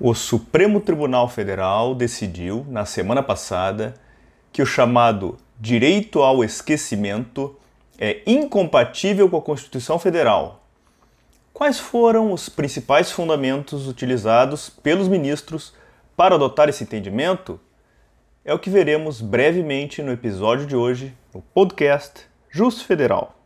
O Supremo Tribunal Federal decidiu, na semana passada, que o chamado direito ao esquecimento é incompatível com a Constituição Federal. Quais foram os principais fundamentos utilizados pelos ministros para adotar esse entendimento? É o que veremos brevemente no episódio de hoje, no podcast Justo Federal.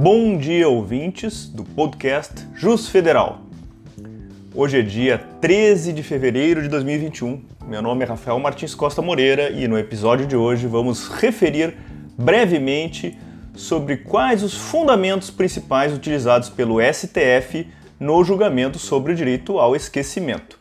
Bom dia, ouvintes do podcast Jus Federal. Hoje é dia 13 de fevereiro de 2021. Meu nome é Rafael Martins Costa Moreira e no episódio de hoje vamos referir brevemente sobre quais os fundamentos principais utilizados pelo STF no julgamento sobre o direito ao esquecimento.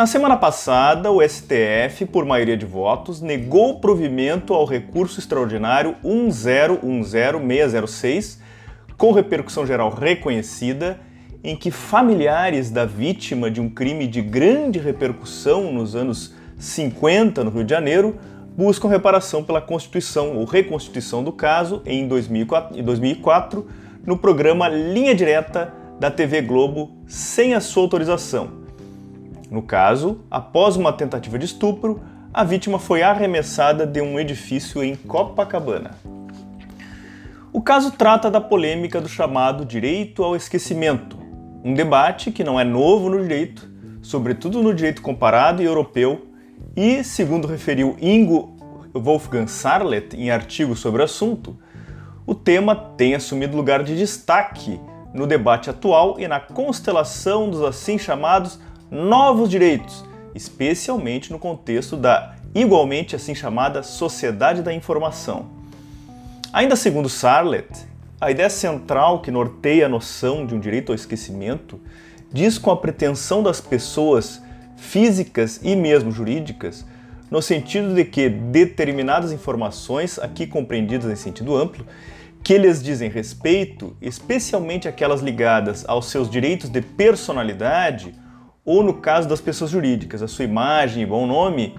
Na semana passada, o STF, por maioria de votos, negou provimento ao recurso extraordinário 1010606, com repercussão geral reconhecida, em que familiares da vítima de um crime de grande repercussão nos anos 50 no Rio de Janeiro buscam reparação pela constituição ou reconstituição do caso em 2004 no programa Linha Direta da TV Globo sem a sua autorização no caso, após uma tentativa de estupro, a vítima foi arremessada de um edifício em Copacabana. O caso trata da polêmica do chamado direito ao esquecimento, um debate que não é novo no direito, sobretudo no direito comparado e europeu, e, segundo referiu Ingo Wolfgang Sarlet em artigo sobre o assunto, o tema tem assumido lugar de destaque no debate atual e na constelação dos assim chamados novos direitos, especialmente no contexto da igualmente assim chamada sociedade da informação. Ainda segundo Sarlet, a ideia central que norteia a noção de um direito ao esquecimento diz com a pretensão das pessoas físicas e mesmo jurídicas, no sentido de que determinadas informações, aqui compreendidas em sentido amplo, que lhes dizem respeito, especialmente aquelas ligadas aos seus direitos de personalidade ou no caso das pessoas jurídicas, a sua imagem e bom nome,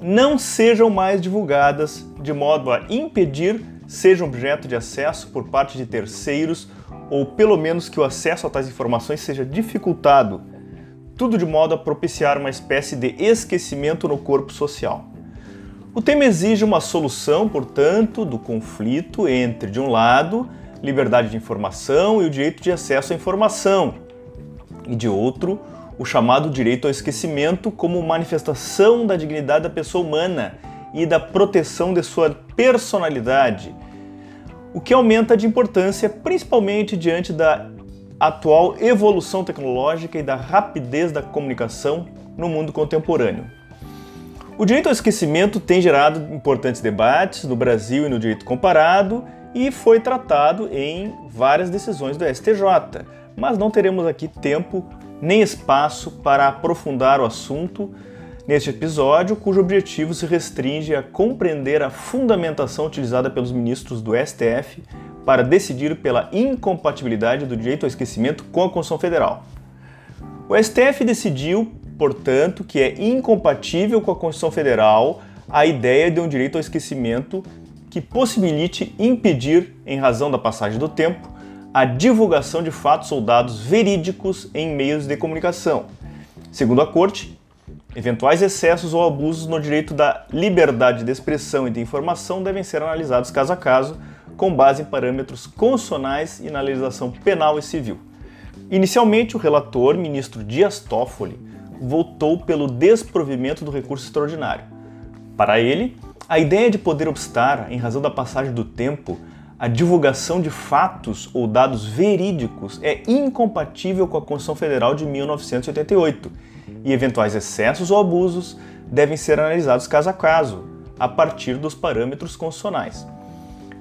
não sejam mais divulgadas de modo a impedir sejam objeto de acesso por parte de terceiros ou pelo menos que o acesso a tais informações seja dificultado, tudo de modo a propiciar uma espécie de esquecimento no corpo social. O tema exige uma solução, portanto, do conflito entre, de um lado, liberdade de informação e o direito de acesso à informação, e de outro, o chamado direito ao esquecimento como manifestação da dignidade da pessoa humana e da proteção de sua personalidade, o que aumenta de importância principalmente diante da atual evolução tecnológica e da rapidez da comunicação no mundo contemporâneo. O direito ao esquecimento tem gerado importantes debates no Brasil e no direito comparado e foi tratado em várias decisões do STJ, mas não teremos aqui tempo nem espaço para aprofundar o assunto neste episódio, cujo objetivo se restringe a compreender a fundamentação utilizada pelos ministros do STF para decidir pela incompatibilidade do direito ao esquecimento com a Constituição Federal. O STF decidiu, portanto, que é incompatível com a Constituição Federal a ideia de um direito ao esquecimento que possibilite impedir, em razão da passagem do tempo, a divulgação de fatos ou dados verídicos em meios de comunicação. Segundo a Corte, eventuais excessos ou abusos no direito da liberdade de expressão e de informação devem ser analisados caso a caso, com base em parâmetros constitucionais e na legislação penal e civil. Inicialmente, o relator, ministro Dias Toffoli, votou pelo desprovimento do recurso extraordinário. Para ele, a ideia de poder obstar, em razão da passagem do tempo, a divulgação de fatos ou dados verídicos é incompatível com a Constituição Federal de 1988 e eventuais excessos ou abusos devem ser analisados caso a caso, a partir dos parâmetros constitucionais.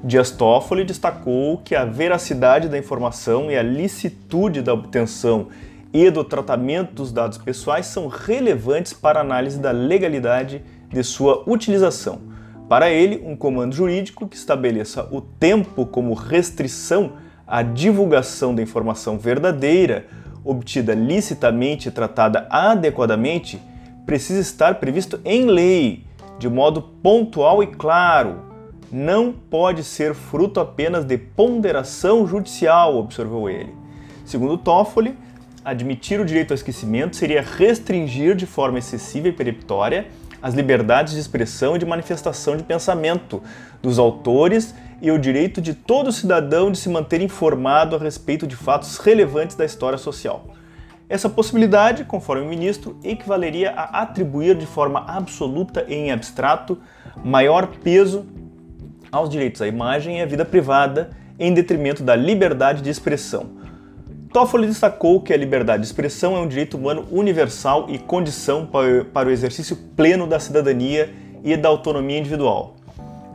Dias Toffoli destacou que a veracidade da informação e a licitude da obtenção e do tratamento dos dados pessoais são relevantes para a análise da legalidade de sua utilização para ele, um comando jurídico que estabeleça o tempo como restrição à divulgação da informação verdadeira, obtida licitamente e tratada adequadamente, precisa estar previsto em lei, de modo pontual e claro, não pode ser fruto apenas de ponderação judicial, observou ele. Segundo Toffoli, admitir o direito ao esquecimento seria restringir de forma excessiva e peremptória as liberdades de expressão e de manifestação de pensamento dos autores e o direito de todo cidadão de se manter informado a respeito de fatos relevantes da história social. Essa possibilidade, conforme o ministro, equivaleria a atribuir de forma absoluta e em abstrato maior peso aos direitos à imagem e à vida privada em detrimento da liberdade de expressão. Toffoli destacou que a liberdade de expressão é um direito humano universal e condição para o exercício pleno da cidadania e da autonomia individual.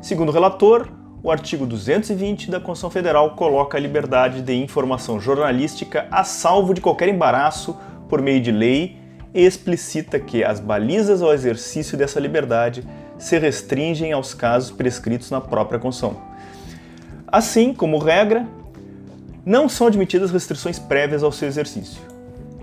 Segundo o relator, o artigo 220 da Constituição Federal coloca a liberdade de informação jornalística a salvo de qualquer embaraço por meio de lei e explicita que as balizas ao exercício dessa liberdade se restringem aos casos prescritos na própria Constituição. Assim, como regra, não são admitidas restrições prévias ao seu exercício.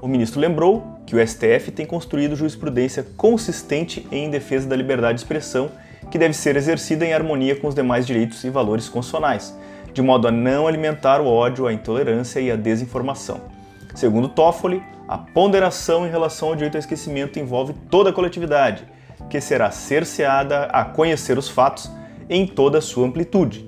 O ministro lembrou que o STF tem construído jurisprudência consistente em defesa da liberdade de expressão que deve ser exercida em harmonia com os demais direitos e valores constitucionais, de modo a não alimentar o ódio, a intolerância e a desinformação. Segundo Toffoli, a ponderação em relação ao direito ao esquecimento envolve toda a coletividade, que será cerceada a conhecer os fatos em toda a sua amplitude.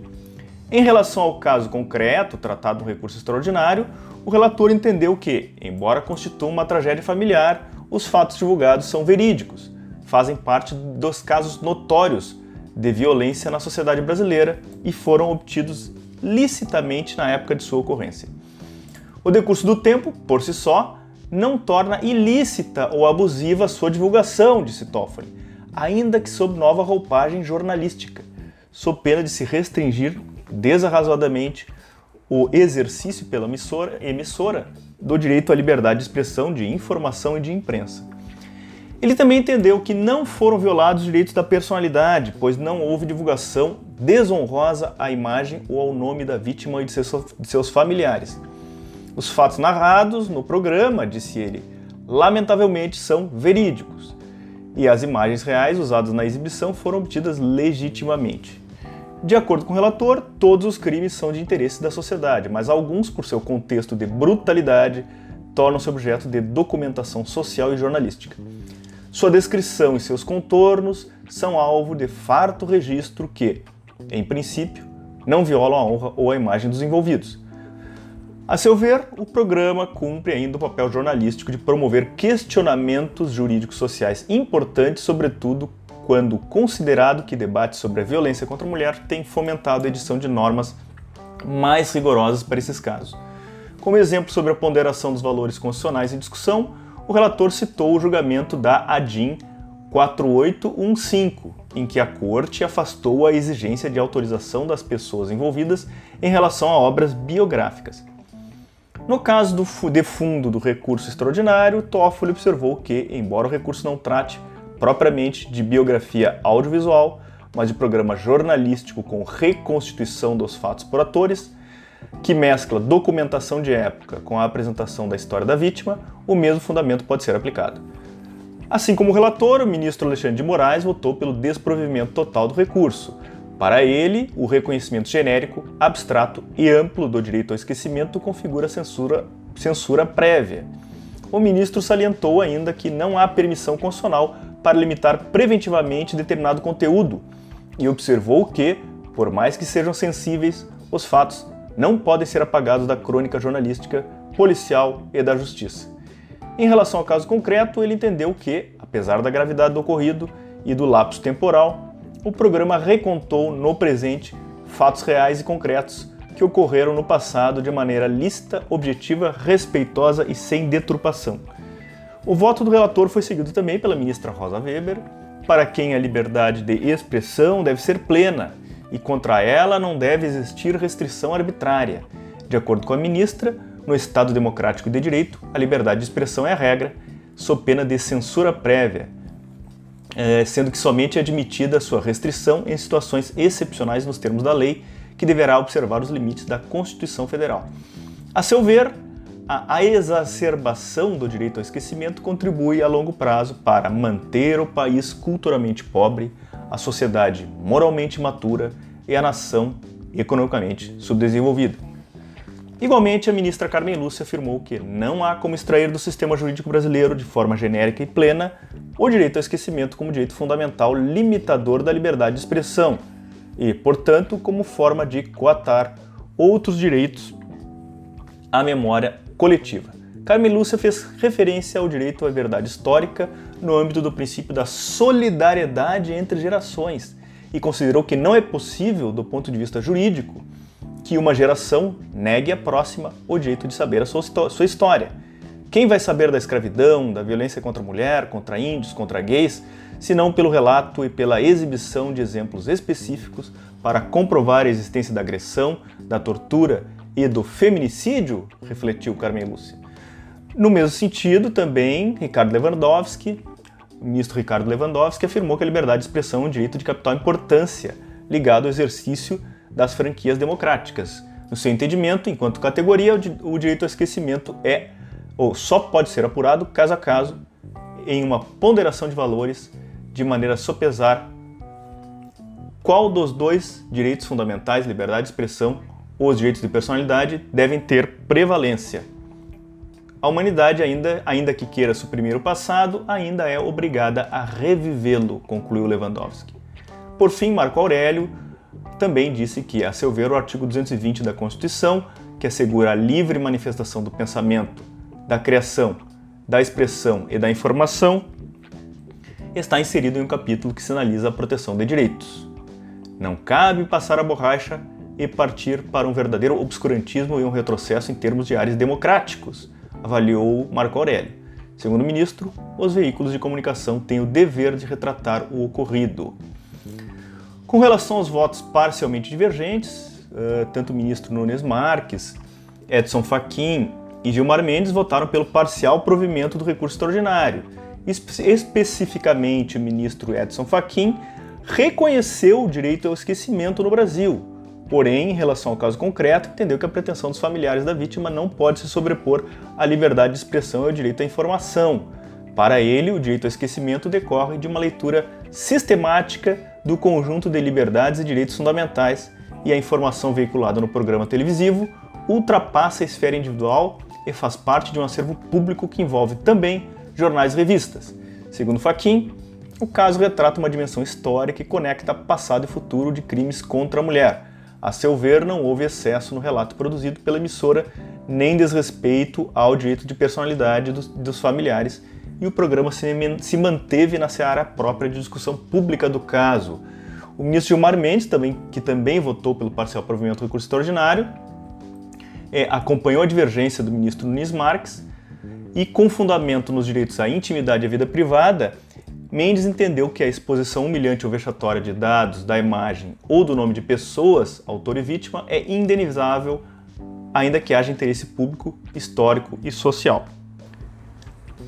Em relação ao caso concreto, tratado no recurso extraordinário, o relator entendeu que, embora constitua uma tragédia familiar, os fatos divulgados são verídicos, fazem parte dos casos notórios de violência na sociedade brasileira e foram obtidos licitamente na época de sua ocorrência. O decurso do tempo, por si só, não torna ilícita ou abusiva sua divulgação, disse Toffoli, ainda que sob nova roupagem jornalística, sob pena de se restringir desarrazoadamente o exercício pela emissora, emissora do direito à liberdade de expressão, de informação e de imprensa. Ele também entendeu que não foram violados os direitos da personalidade, pois não houve divulgação desonrosa à imagem ou ao nome da vítima e de seus familiares. Os fatos narrados no programa, disse ele, lamentavelmente são verídicos, e as imagens reais usadas na exibição foram obtidas legitimamente. De acordo com o relator, todos os crimes são de interesse da sociedade, mas alguns, por seu contexto de brutalidade, tornam-se objeto de documentação social e jornalística. Sua descrição e seus contornos são alvo de farto registro que, em princípio, não violam a honra ou a imagem dos envolvidos. A seu ver, o programa cumpre ainda o papel jornalístico de promover questionamentos jurídicos sociais importantes, sobretudo quando considerado que debates sobre a violência contra a mulher têm fomentado a edição de normas mais rigorosas para esses casos. Como exemplo sobre a ponderação dos valores constitucionais em discussão, o relator citou o julgamento da ADIM 4815, em que a Corte afastou a exigência de autorização das pessoas envolvidas em relação a obras biográficas. No caso do de fundo do recurso extraordinário, Toffoli observou que, embora o recurso não trate propriamente de biografia audiovisual, mas de programa jornalístico com reconstituição dos fatos por atores, que mescla documentação de época com a apresentação da história da vítima, o mesmo fundamento pode ser aplicado. Assim como o relator, o ministro Alexandre de Moraes votou pelo desprovimento total do recurso. Para ele, o reconhecimento genérico, abstrato e amplo do direito ao esquecimento configura censura, censura prévia. O ministro salientou ainda que não há permissão constitucional para limitar preventivamente determinado conteúdo e observou que, por mais que sejam sensíveis, os fatos não podem ser apagados da crônica jornalística, policial e da justiça. Em relação ao caso concreto, ele entendeu que, apesar da gravidade do ocorrido e do lapso temporal, o programa recontou no presente fatos reais e concretos que ocorreram no passado de maneira lícita, objetiva, respeitosa e sem deturpação. O voto do relator foi seguido também pela ministra Rosa Weber, para quem a liberdade de expressão deve ser plena e contra ela não deve existir restrição arbitrária. De acordo com a ministra, no Estado democrático de direito, a liberdade de expressão é a regra, sob pena de censura prévia, eh, sendo que somente é admitida sua restrição em situações excepcionais nos termos da lei, que deverá observar os limites da Constituição Federal. A seu ver, a exacerbação do direito ao esquecimento contribui a longo prazo para manter o país culturalmente pobre, a sociedade moralmente matura e a nação economicamente subdesenvolvida. Igualmente, a ministra Carmen Lúcia afirmou que não há como extrair do sistema jurídico brasileiro, de forma genérica e plena, o direito ao esquecimento como direito fundamental limitador da liberdade de expressão e, portanto, como forma de coatar outros direitos à memória coletiva. Carmen Lúcia fez referência ao direito à verdade histórica no âmbito do princípio da solidariedade entre gerações e considerou que não é possível, do ponto de vista jurídico, que uma geração negue à próxima o direito de saber a sua, sua história. Quem vai saber da escravidão, da violência contra a mulher, contra índios, contra gays, se não pelo relato e pela exibição de exemplos específicos para comprovar a existência da agressão, da tortura e do feminicídio? refletiu Carmen Lúcia. No mesmo sentido, também, Ricardo Lewandowski, o ministro Ricardo Lewandowski, afirmou que a liberdade de expressão é um direito de capital importância ligado ao exercício das franquias democráticas. No seu entendimento, enquanto categoria, o direito ao esquecimento é ou só pode ser apurado caso a caso em uma ponderação de valores de maneira a sopesar qual dos dois direitos fundamentais, liberdade de expressão ou os direitos de personalidade, devem ter prevalência. A humanidade, ainda, ainda que queira suprimir o passado, ainda é obrigada a revivê-lo, concluiu Lewandowski. Por fim, Marco Aurélio também disse que, a seu ver, o artigo 220 da Constituição, que assegura a livre manifestação do pensamento, da criação, da expressão e da informação, está inserido em um capítulo que sinaliza a proteção de direitos. Não cabe passar a borracha e partir para um verdadeiro obscurantismo e um retrocesso em termos de áreas democráticos, avaliou Marco Aurélio. Segundo o ministro, os veículos de comunicação têm o dever de retratar o ocorrido. Com relação aos votos parcialmente divergentes, uh, tanto o ministro Nunes Marques, Edson Fachin e Gilmar Mendes votaram pelo parcial provimento do recurso extraordinário. Espe especificamente, o ministro Edson Fachin reconheceu o direito ao esquecimento no Brasil, porém, em relação ao caso concreto, entendeu que a pretensão dos familiares da vítima não pode se sobrepor à liberdade de expressão e ao direito à informação. Para ele, o direito ao esquecimento decorre de uma leitura sistemática do conjunto de liberdades e direitos fundamentais e a informação veiculada no programa televisivo ultrapassa a esfera individual e faz parte de um acervo público que envolve também jornais e revistas. Segundo Fachin, o caso retrata uma dimensão histórica que conecta passado e futuro de crimes contra a mulher. A seu ver, não houve excesso no relato produzido pela emissora, nem desrespeito ao direito de personalidade dos, dos familiares e o programa se, se manteve na seara própria de discussão pública do caso. O ministro Gilmar Mendes, também, que também votou pelo parcial provimento do recurso extraordinário, é, acompanhou a divergência do ministro Nunes Marques e, com fundamento nos direitos à intimidade e à vida privada, Mendes entendeu que a exposição humilhante ou vexatória de dados, da imagem ou do nome de pessoas, autor e vítima, é indenizável, ainda que haja interesse público, histórico e social.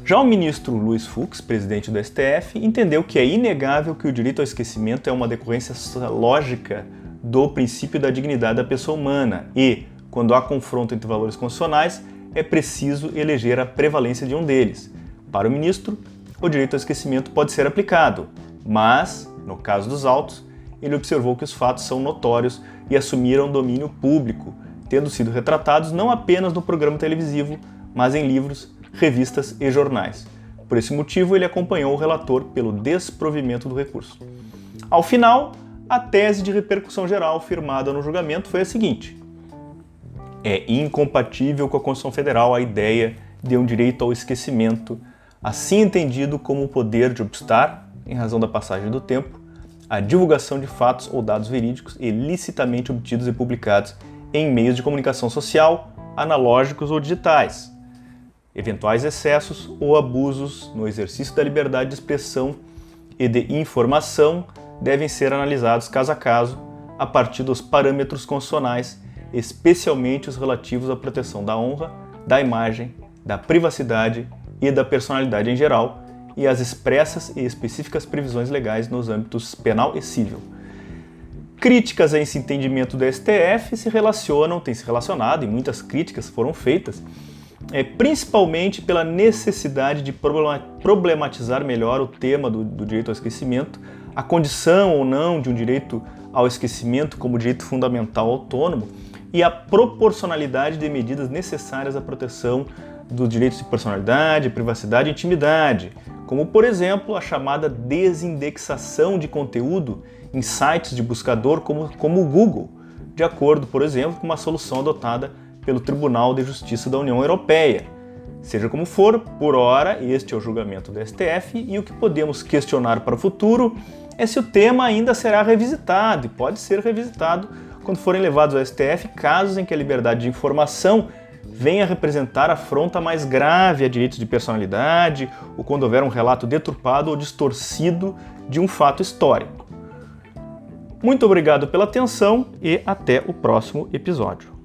Já o ministro Luiz Fux, presidente do STF, entendeu que é inegável que o direito ao esquecimento é uma decorrência lógica do princípio da dignidade da pessoa humana e, quando há confronto entre valores constitucionais, é preciso eleger a prevalência de um deles. Para o ministro, o direito ao esquecimento pode ser aplicado, mas, no caso dos autos, ele observou que os fatos são notórios e assumiram domínio público, tendo sido retratados não apenas no programa televisivo, mas em livros, revistas e jornais. Por esse motivo, ele acompanhou o relator pelo desprovimento do recurso. Ao final, a tese de repercussão geral firmada no julgamento foi a seguinte: é incompatível com a Constituição Federal a ideia de um direito ao esquecimento, assim entendido como o poder de obstar, em razão da passagem do tempo, a divulgação de fatos ou dados verídicos ilicitamente obtidos e publicados em meios de comunicação social, analógicos ou digitais, eventuais excessos ou abusos no exercício da liberdade de expressão e de informação devem ser analisados caso a caso a partir dos parâmetros constitucionais, especialmente os relativos à proteção da honra, da imagem, da privacidade e da personalidade em geral, e as expressas e específicas previsões legais nos âmbitos penal e civil. Críticas a esse entendimento do STF se relacionam, têm se relacionado, e muitas críticas foram feitas, é, principalmente pela necessidade de problematizar melhor o tema do, do direito ao esquecimento, a condição ou não de um direito ao esquecimento como direito fundamental autônomo e a proporcionalidade de medidas necessárias à proteção dos direitos de personalidade, privacidade e intimidade, como por exemplo a chamada desindexação de conteúdo em sites de buscador como, como o Google, de acordo, por exemplo, com uma solução adotada pelo Tribunal de Justiça da União Europeia. Seja como for, por hora, este é o julgamento do STF e o que podemos questionar para o futuro é se o tema ainda será revisitado e pode ser revisitado quando forem levados ao STF casos em que a liberdade de informação venha representar afronta mais grave a direitos de personalidade ou quando houver um relato deturpado ou distorcido de um fato histórico. Muito obrigado pela atenção e até o próximo episódio.